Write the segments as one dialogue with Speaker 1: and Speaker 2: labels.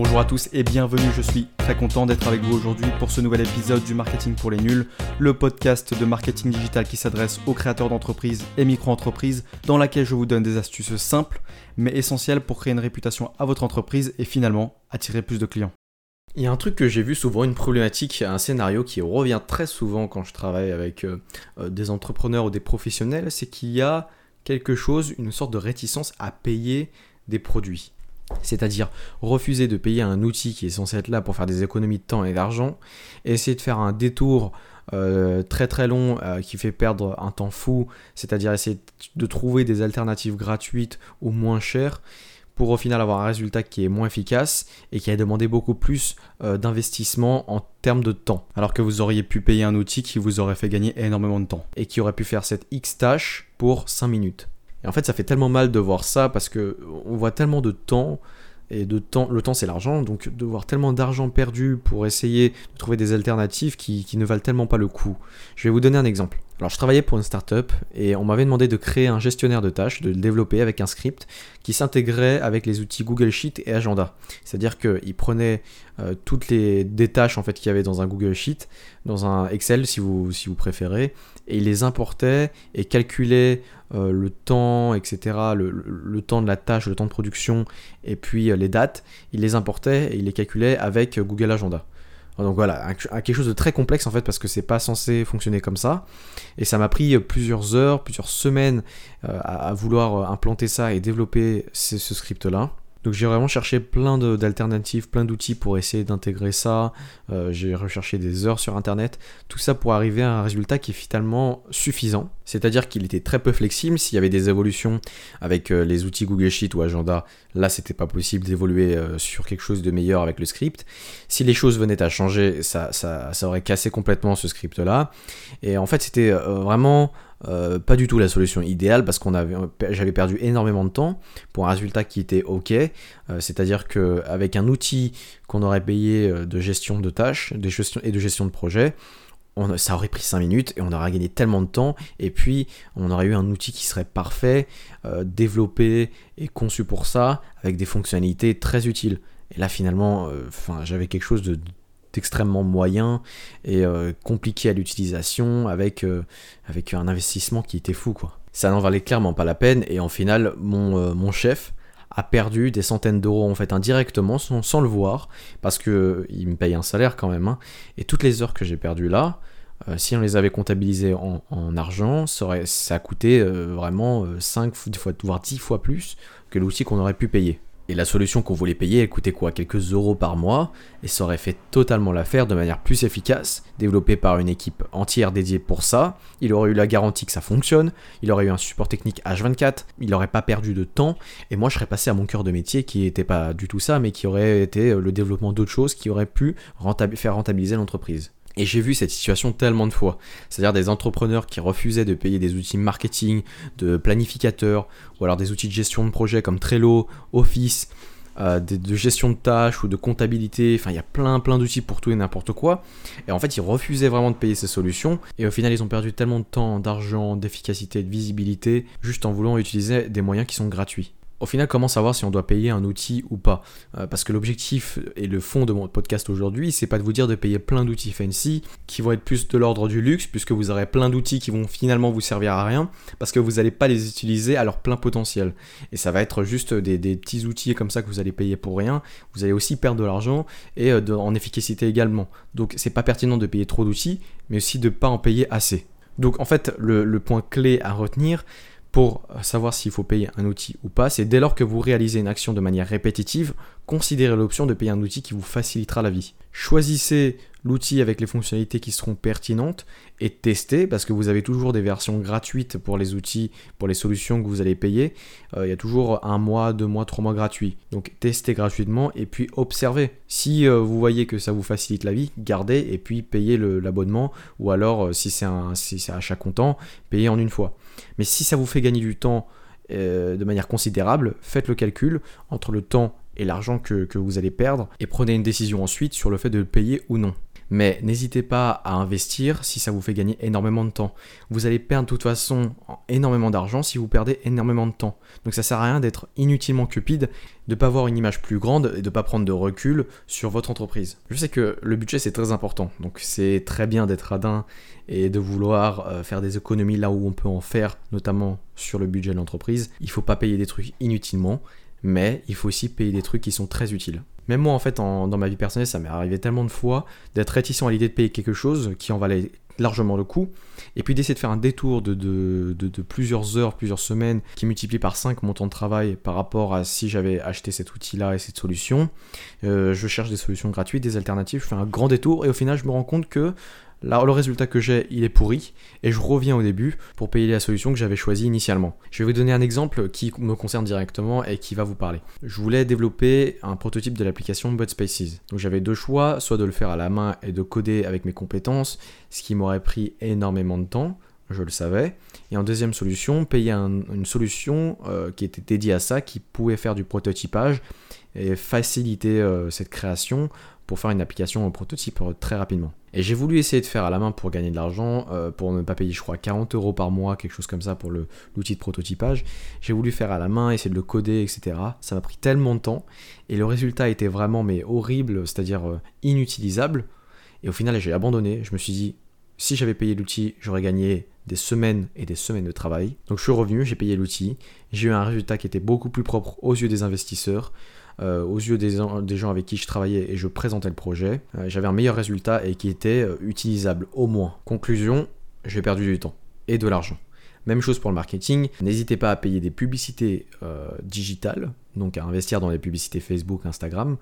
Speaker 1: Bonjour à tous et bienvenue, je suis très content d'être avec vous aujourd'hui pour ce nouvel épisode du Marketing pour les Nuls, le podcast de marketing digital qui s'adresse aux créateurs d'entreprises et micro-entreprises, dans laquelle je vous donne des astuces simples mais essentielles pour créer une réputation à votre entreprise et finalement attirer plus de clients.
Speaker 2: Il y a un truc que j'ai vu souvent, une problématique, un scénario qui revient très souvent quand je travaille avec euh, euh, des entrepreneurs ou des professionnels, c'est qu'il y a quelque chose, une sorte de réticence à payer des produits. C'est-à-dire refuser de payer un outil qui est censé être là pour faire des économies de temps et d'argent, essayer de faire un détour euh, très très long euh, qui fait perdre un temps fou, c'est-à-dire essayer de trouver des alternatives gratuites ou moins chères pour au final avoir un résultat qui est moins efficace et qui a demandé beaucoup plus euh, d'investissement en termes de temps. Alors que vous auriez pu payer un outil qui vous aurait fait gagner énormément de temps et qui aurait pu faire cette X tâche pour 5 minutes. Et en fait, ça fait tellement mal de voir ça parce que on voit tellement de temps et de temps, le temps c'est l'argent, donc de voir tellement d'argent perdu pour essayer de trouver des alternatives qui, ne valent tellement pas le coup. Je vais vous donner un exemple. Alors je travaillais pour une startup et on m'avait demandé de créer un gestionnaire de tâches, de le développer avec un script qui s'intégrait avec les outils Google Sheet et Agenda. C'est-à-dire qu'il prenait euh, toutes les tâches en fait qu'il y avait dans un Google Sheet, dans un Excel si vous, si vous préférez, et il les importait et calculait euh, le temps, etc., le, temps de la tâche, le temps de production, et puis euh, les dates, il les importait et il les calculait avec Google Agenda. Donc voilà, quelque chose de très complexe en fait parce que c'est pas censé fonctionner comme ça. Et ça m'a pris plusieurs heures, plusieurs semaines à, vouloir implanter ça et développer ce script là. Donc j'ai vraiment cherché plein d'alternatives, plein d'outils pour essayer d'intégrer ça. Euh, j'ai recherché des heures sur Internet, tout ça pour arriver à un résultat qui est finalement suffisant. C'est-à-dire qu'il était très peu flexible. S'il y avait des évolutions avec euh, les outils Google Sheet ou Agenda, là c'était pas possible d'évoluer euh, sur quelque chose de meilleur avec le script. Si les choses venaient à changer, ça, ça, ça aurait cassé complètement ce script-là. Et en fait c'était vraiment euh, pas du tout la solution idéale parce qu'on avait, j'avais perdu énormément de temps pour un résultat qui était ok. Euh, c'est-à-dire qu'avec un outil qu'on aurait payé euh, de gestion de tâches de gestion, et de gestion de projet, ça aurait pris 5 minutes et on aurait gagné tellement de temps. Et puis on aurait eu un outil qui serait parfait, développé et conçu pour ça, avec des fonctionnalités très utiles. Et là finalement, j'avais quelque chose de extrêmement moyen et euh, compliqué à l'utilisation avec, euh, avec un investissement qui était fou quoi. Ça n'en valait clairement pas la peine et en final mon, euh, mon chef a perdu des centaines d'euros en fait indirectement sans, le voir parce que il me paye un salaire quand même hein. et toutes les heures que j'ai perdues là si on les avait comptabilisées en, en argent, ça, aurait, ça a coûté vraiment 5 fois, voire 10 fois plus que l'outil qu'on aurait pu payer. Et la solution qu'on voulait payer, elle coûtait quoi? Quelques euros par mois, et ça aurait fait totalement l'affaire de manière plus efficace, développée par une équipe entière dédiée pour ça. Il aurait eu la garantie que ça fonctionne, il aurait eu un support technique H24, il n'aurait pas perdu de temps, et moi je serais passé à mon cœur de métier qui n'était pas du tout ça, mais qui aurait été le développement d'autres choses qui auraient pu faire rentabiliser l'entreprise. Et j'ai vu cette situation tellement de fois. C'est-à-dire des entrepreneurs qui refusaient de payer des outils marketing, de planificateurs, ou alors des outils de gestion de projet comme Trello, Office, euh, de, gestion de tâches ou de comptabilité. Enfin, il y a plein, plein d'outils pour tout et n'importe quoi. Et en fait, ils refusaient vraiment de payer ces solutions. Et au final, ils ont perdu tellement de temps, d'argent, d'efficacité, de visibilité, juste en voulant utiliser des moyens qui sont gratuits. Au final, comment savoir si on doit payer un outil ou pas? Euh, Parce que l'objectif et le fond de mon podcast aujourd'hui, c'est pas de vous dire de payer plein d'outils fancy qui vont être plus de l'ordre du luxe, puisque vous aurez plein d'outils qui vont finalement vous servir à rien, parce que vous n'allez pas les utiliser à leur plein potentiel. Et ça va être juste des, petits outils comme ça que vous allez payer pour rien. Vous allez aussi perdre de l'argent et euh, en efficacité également. Donc c'est pas pertinent de payer trop d'outils, mais aussi de pas en payer assez. Donc en fait, le point clé à retenir, pour savoir s'il faut payer un outil ou pas, c'est dès lors que vous réalisez une action de manière répétitive, considérez l'option de payer un outil qui vous facilitera la vie. Choisissez l'outil avec les fonctionnalités qui seront pertinentes et testez parce que vous avez toujours des versions gratuites pour les outils, pour les solutions que vous allez payer. Euh, il y a toujours un mois, deux mois, trois mois gratuits. Donc testez gratuitement et puis observez. Si euh, vous voyez que ça vous facilite la vie, gardez et puis payez l'abonnement ou alors euh, si c'est un si achat comptant, payez en une fois. Mais si ça vous fait gagner du temps de manière considérable, faites le calcul entre le temps et l'argent que, que vous allez perdre et prenez une décision ensuite sur le fait de le payer ou non. Mais n'hésitez pas à investir si ça vous fait gagner énormément de temps. Vous allez perdre de toute façon énormément d'argent si vous perdez énormément de temps. Donc ça sert à rien d'être inutilement cupide, de ne pas avoir une image plus grande et de ne pas prendre de recul sur votre entreprise. Je sais que le budget c'est très important, donc c'est très bien d'être radin et de vouloir euh, faire des économies là où on peut en faire, notamment sur le budget de l'entreprise. Il ne faut pas payer des trucs inutilement, mais il faut aussi payer des trucs qui sont très utiles. Même moi, en fait, dans ma vie personnelle, ça m'est arrivé tellement de fois d'être réticent à l'idée de payer quelque chose qui en valait largement le coup, et puis d'essayer de faire un détour de, plusieurs heures, plusieurs semaines, qui multiplie par 5 mon temps de travail par rapport à si j'avais acheté cet outil-là et cette solution. Euh, je cherche des solutions gratuites, des alternatives, je fais un grand détour, et au final, je me rends compte que Là, le résultat que j'ai, il est pourri, et je reviens au début pour payer la solution que j'avais choisie initialement. Je vais vous donner un exemple qui me concerne directement et qui va vous parler. Je voulais développer un prototype de l'application Spaces. Donc j'avais deux choix, soit de le faire à la main et de coder avec mes compétences, ce qui m'aurait pris énormément de temps, je le savais. Et en deuxième solution, payer une solution euh, qui était dédiée à ça, qui pouvait faire du prototypage et faciliter euh, cette création pour faire une application en prototype euh, très rapidement. Et j'ai voulu essayer de faire à la main pour gagner de l'argent, euh, pour ne pas payer, je crois, 40 euros par mois, quelque chose comme ça pour l'outil de prototypage. J'ai voulu faire à la main, essayer de le coder, etc. Ça m'a pris tellement de temps. Et le résultat était vraiment mais horrible, c'est-à-dire inutilisable. Et au final, j'ai abandonné. Je me suis dit, si j'avais payé l'outil, j'aurais gagné des semaines et des semaines de travail. Donc je suis revenu, j'ai payé l'outil. J'ai eu un résultat qui était beaucoup plus propre aux yeux des investisseurs. Euh, aux yeux des, gens avec qui je travaillais et je présentais le projet, euh, j'avais un meilleur résultat et qui était euh, utilisable au moins. Conclusion, j'ai perdu du temps et de l'argent. Même chose pour le marketing, n'hésitez pas à payer des publicités digitales, donc à investir dans les publicités Facebook, Instagram.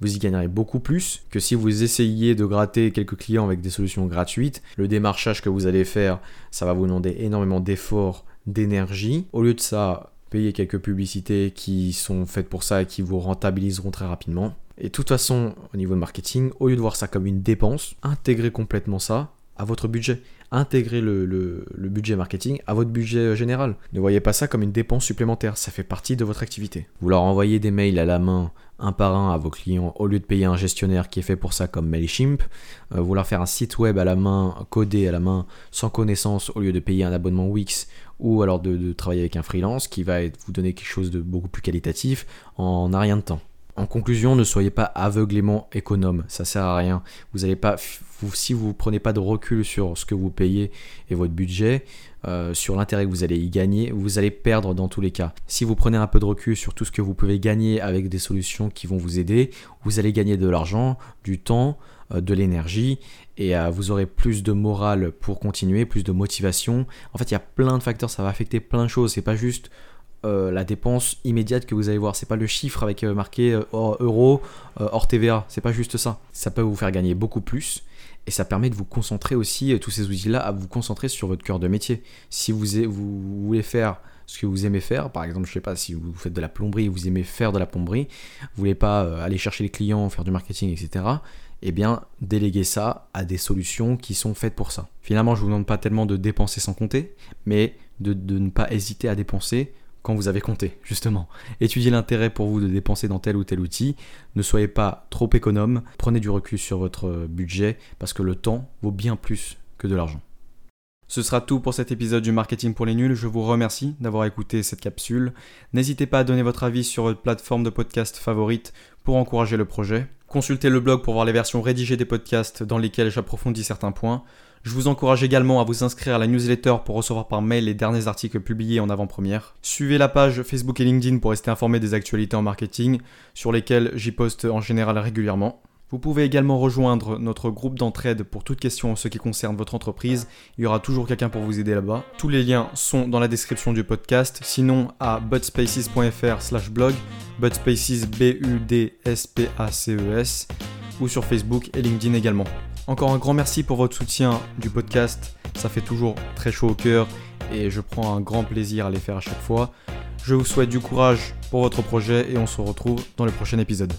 Speaker 2: Vous y gagnerez beaucoup plus que si vous essayiez de gratter quelques clients avec des solutions gratuites. Le démarchage que vous allez faire, ça va vous demander énormément d'efforts, d'énergie. Au lieu de ça, payer quelques publicités qui sont faites pour ça et qui vous rentabiliseront très rapidement. Et de toute façon, au niveau de marketing, au lieu de voir ça comme une dépense, intégrez complètement ça à votre budget. Intégrez le, budget marketing à votre budget général. Ne voyez pas ça comme une dépense supplémentaire, ça fait partie de votre activité. Vous leur envoyez des mails à la main, un par un à vos clients, au lieu de payer un gestionnaire qui est fait pour ça comme MailChimp. Euh, vous leur faire un site web à la main, codé à la main, sans connaissance, au lieu de payer un abonnement Wix ou alors de, travailler avec un freelance qui va vous donner quelque chose de beaucoup plus qualitatif en un rien de temps. En conclusion, ne soyez pas aveuglément économe, ça sert à rien. Vous allez pas, si vous prenez pas de recul sur ce que vous payez et votre budget, euh, sur l'intérêt que vous allez y gagner, vous allez perdre dans tous les cas. Si vous prenez un peu de recul sur tout ce que vous pouvez gagner avec des solutions qui vont vous aider, vous allez gagner de l'argent, du temps, euh, de l'énergie et euh, vous aurez plus de morale pour continuer, plus de motivation. En fait, il y a plein de facteurs, ça va affecter plein de choses. C'est pas juste euh, la dépense immédiate que vous allez voir. C'est pas le chiffre avec marqué euro hors TVA. C'est pas juste ça. Ça peut vous faire gagner beaucoup plus. Et ça permet de vous concentrer aussi, tous ces outils-là, à vous concentrer sur votre cœur de métier. Si vous, voulez faire ce que vous aimez faire. Par exemple, je sais pas, si vous faites de la plomberie, vous aimez faire de la plomberie, vous voulez pas aller chercher les clients, faire du marketing, etc eh bien, déléguer ça à des solutions qui sont faites pour ça. Finalement, je ne vous demande pas tellement de dépenser sans compter, mais de, ne pas hésiter à dépenser vous avez compté, justement. Étudiez l'intérêt pour vous de dépenser dans tel ou tel outil. Ne soyez pas trop économe. Prenez du recul sur votre budget parce que le temps vaut bien plus que de l'argent. Ce sera tout pour cet épisode du Marketing pour les nuls. Je vous remercie d'avoir écouté cette capsule. N'hésitez pas à donner votre avis sur votre plateforme de podcast favorite pour encourager le projet. Consultez le blog pour voir les versions rédigées des podcasts dans lesquels j'approfondis certains points. Je vous encourage également à vous inscrire à la newsletter pour recevoir par mail les derniers articles publiés en avant-première. Suivez la page Facebook et LinkedIn pour rester informé des actualités en marketing, sur lesquelles j'y poste en général régulièrement. Vous pouvez également rejoindre notre groupe d'entraide pour toutes questions en ce qui concerne votre entreprise. Il y aura toujours quelqu'un pour vous aider là-bas. Tous les liens sont dans la description du podcast. Sinon, à budspaces.fr slash blog, budspaces B-U-D-S-P-A-C-E-S, ou sur Facebook et LinkedIn également. Encore un grand merci pour votre soutien du podcast. Ça fait toujours très chaud au cœur et je prends un grand plaisir à les faire à chaque fois. Je vous souhaite du courage pour votre projet et on se retrouve dans le prochain épisode.